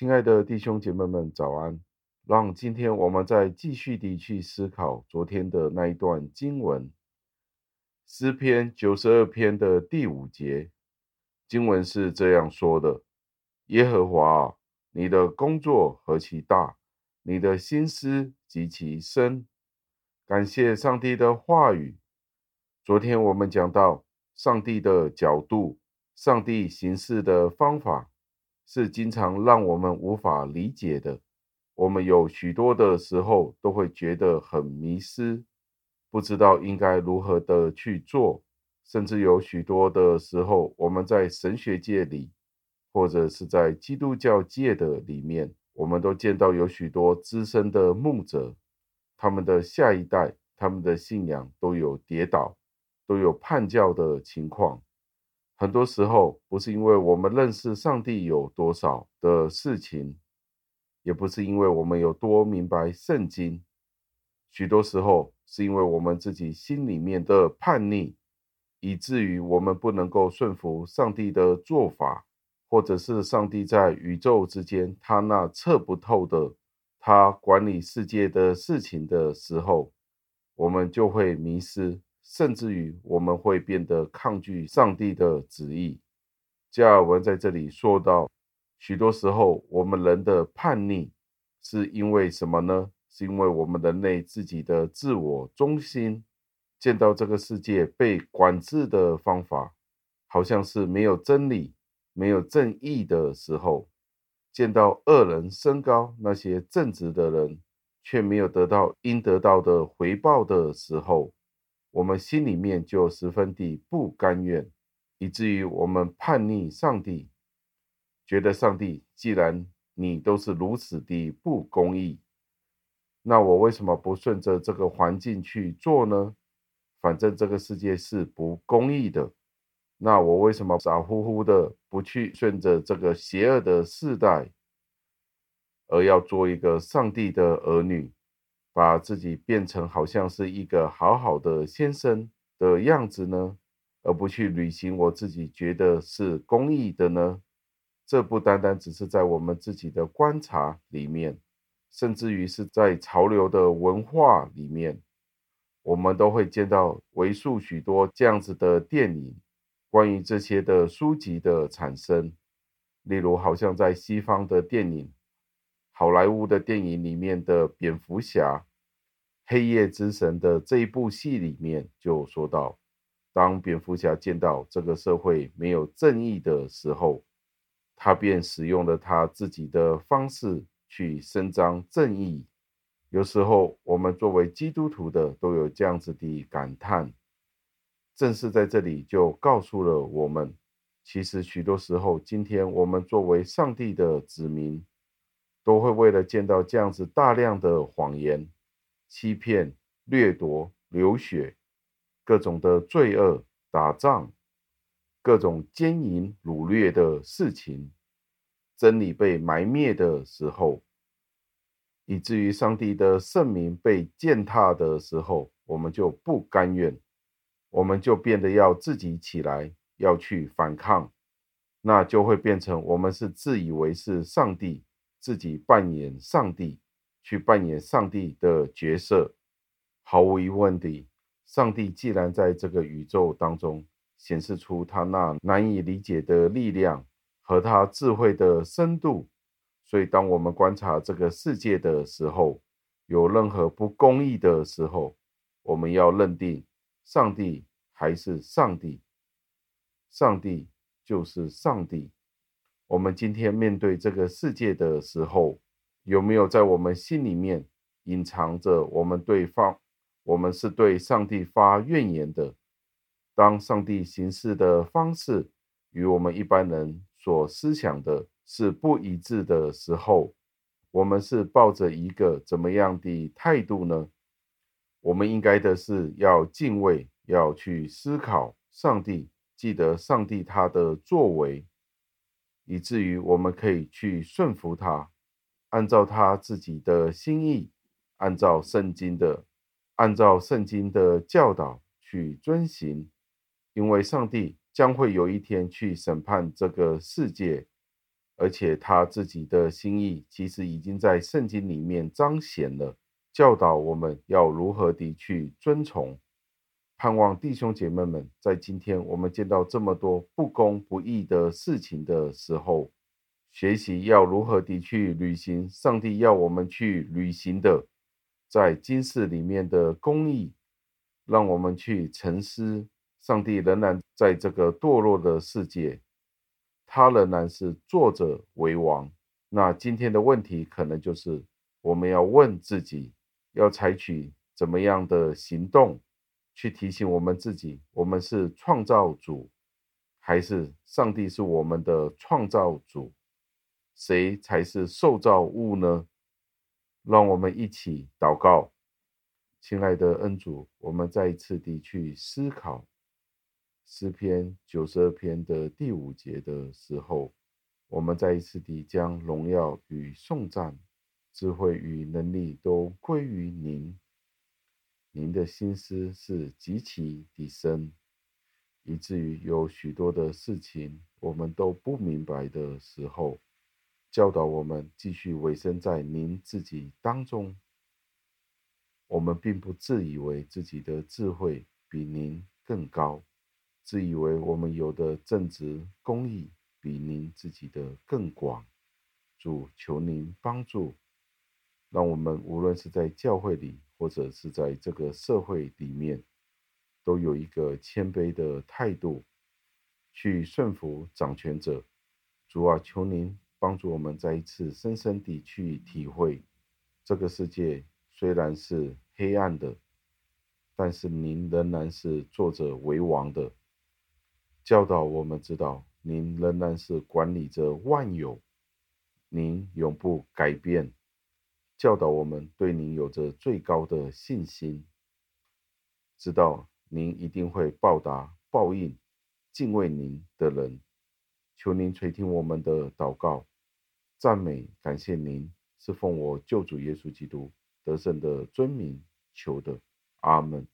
亲爱的弟兄姐妹们，早安！让今天我们再继续地去思考昨天的那一段经文，诗篇九十二篇的第五节，经文是这样说的：“耶和华，你的工作何其大，你的心思极其深。”感谢上帝的话语。昨天我们讲到上帝的角度，上帝行事的方法。是经常让我们无法理解的。我们有许多的时候都会觉得很迷失，不知道应该如何的去做。甚至有许多的时候，我们在神学界里，或者是在基督教界的里面，我们都见到有许多资深的牧者，他们的下一代，他们的信仰都有跌倒，都有叛教的情况。很多时候，不是因为我们认识上帝有多少的事情，也不是因为我们有多明白圣经，许多时候是因为我们自己心里面的叛逆，以至于我们不能够顺服上帝的做法，或者是上帝在宇宙之间他那测不透的，他管理世界的事情的时候，我们就会迷失。甚至于我们会变得抗拒上帝的旨意。加尔文在这里说到，许多时候我们人的叛逆是因为什么呢？是因为我们人类自己的自我中心，见到这个世界被管制的方法，好像是没有真理、没有正义的时候，见到恶人升高，那些正直的人却没有得到应得到的回报的时候。我们心里面就十分的不甘愿，以至于我们叛逆上帝，觉得上帝既然你都是如此的不公义，那我为什么不顺着这个环境去做呢？反正这个世界是不公义的，那我为什么傻乎乎的不去顺着这个邪恶的世代，而要做一个上帝的儿女？把自己变成好像是一个好好的先生的样子呢，而不去履行我自己觉得是公益的呢？这不单单只是在我们自己的观察里面，甚至于是在潮流的文化里面，我们都会见到为数许多这样子的电影，关于这些的书籍的产生，例如好像在西方的电影。好莱坞的电影里面的蝙蝠侠、黑夜之神的这一部戏里面就说到，当蝙蝠侠见到这个社会没有正义的时候，他便使用了他自己的方式去伸张正义。有时候我们作为基督徒的都有这样子的感叹，正是在这里就告诉了我们，其实许多时候，今天我们作为上帝的子民。都会为了见到这样子大量的谎言、欺骗、掠夺、流血、各种的罪恶、打仗、各种奸淫掳掠的事情，真理被埋灭的时候，以至于上帝的圣名被践踏的时候，我们就不甘愿，我们就变得要自己起来，要去反抗，那就会变成我们是自以为是上帝。自己扮演上帝，去扮演上帝的角色，毫无疑问的，上帝既然在这个宇宙当中显示出他那难以理解的力量和他智慧的深度，所以当我们观察这个世界的时候，有任何不公义的时候，我们要认定上帝还是上帝，上帝就是上帝。我们今天面对这个世界的时候，有没有在我们心里面隐藏着我们对方，我们是对上帝发怨言的？当上帝行事的方式与我们一般人所思想的是不一致的时候，我们是抱着一个怎么样的态度呢？我们应该的是要敬畏，要去思考上帝，记得上帝他的作为。以至于我们可以去顺服他，按照他自己的心意，按照圣经的，按照圣经的教导去遵行。因为上帝将会有一天去审判这个世界，而且他自己的心意其实已经在圣经里面彰显了，教导我们要如何的去遵从。盼望弟兄姐妹们，在今天我们见到这么多不公不义的事情的时候，学习要如何的去履行上帝要我们去履行的，在今世里面的公义，让我们去沉思，上帝仍然在这个堕落的世界。他仍然是作者为王。那今天的问题可能就是，我们要问自己，要采取怎么样的行动，去提醒我们自己：我们是创造主，还是上帝是我们的创造主？谁才是受造物呢？让我们一起祷告，亲爱的恩主，我们再一次地去思考。诗篇九十二篇的第五节的时候，我们再一次地将荣耀与颂赞、智慧与能力都归于您。您的心思是极其的深，以至于有许多的事情我们都不明白的时候，教导我们继续委身在您自己当中。我们并不自以为自己的智慧比您更高。自以为我们有的正直公义比您自己的更广，主求您帮助，让我们无论是在教会里，或者是在这个社会里面，都有一个谦卑的态度，去顺服掌权者。主啊，求您帮助我们再一次深深地去体会，这个世界虽然是黑暗的，但是您仍然是坐着为王的。教导我们知道，您仍然是管理着万有，您永不改变。教导我们对您有着最高的信心，知道您一定会报答报应敬畏您的人。求您垂听我们的祷告，赞美感谢您，是奉我救主耶稣基督得胜的尊名求的，阿门。